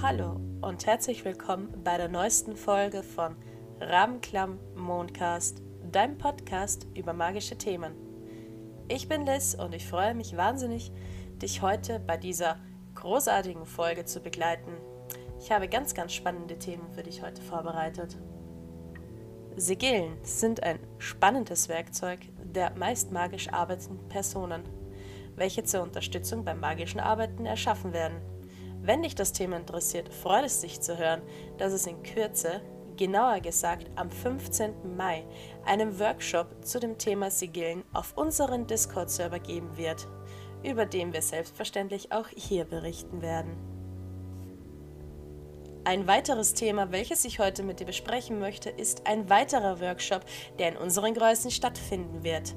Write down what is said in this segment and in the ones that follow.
Hallo und herzlich willkommen bei der neuesten Folge von Rabenklamm Mondcast, deinem Podcast über magische Themen. Ich bin Liz und ich freue mich wahnsinnig, dich heute bei dieser großartigen Folge zu begleiten. Ich habe ganz, ganz spannende Themen für dich heute vorbereitet. Sigillen sind ein spannendes Werkzeug der meist magisch arbeitenden Personen, welche zur Unterstützung beim magischen Arbeiten erschaffen werden. Wenn dich das Thema interessiert, freut es dich zu hören, dass es in Kürze, genauer gesagt am 15. Mai, einen Workshop zu dem Thema Sigillen auf unseren Discord-Server geben wird, über den wir selbstverständlich auch hier berichten werden. Ein weiteres Thema, welches ich heute mit dir besprechen möchte, ist ein weiterer Workshop, der in unseren Größen stattfinden wird.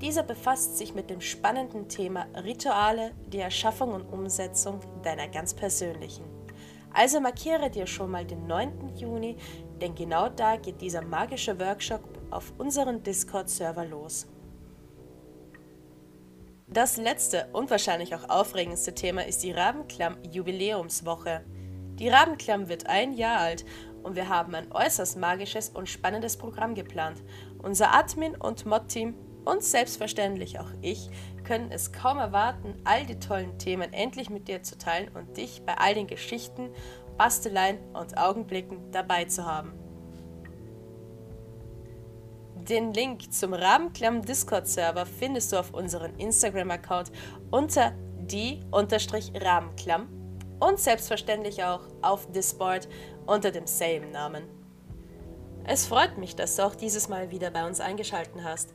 Dieser befasst sich mit dem spannenden Thema Rituale, die Erschaffung und Umsetzung deiner ganz persönlichen. Also markiere dir schon mal den 9. Juni, denn genau da geht dieser magische Workshop auf unseren Discord-Server los. Das letzte und wahrscheinlich auch aufregendste Thema ist die Rabenklamm-Jubiläumswoche. Die Rabenklamm wird ein Jahr alt und wir haben ein äußerst magisches und spannendes Programm geplant. Unser Admin- und Mod-Team und selbstverständlich auch ich können es kaum erwarten, all die tollen Themen endlich mit dir zu teilen und dich bei all den Geschichten, Basteleien und Augenblicken dabei zu haben. Den Link zum Rabenklamm Discord-Server findest du auf unserem Instagram-Account unter die-rabenklamm und selbstverständlich auch auf Discord unter demselben Namen. Es freut mich, dass du auch dieses Mal wieder bei uns eingeschaltet hast.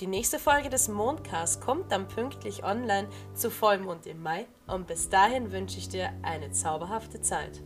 Die nächste Folge des Mondcasts kommt dann pünktlich online zu Vollmond im Mai und bis dahin wünsche ich dir eine zauberhafte Zeit.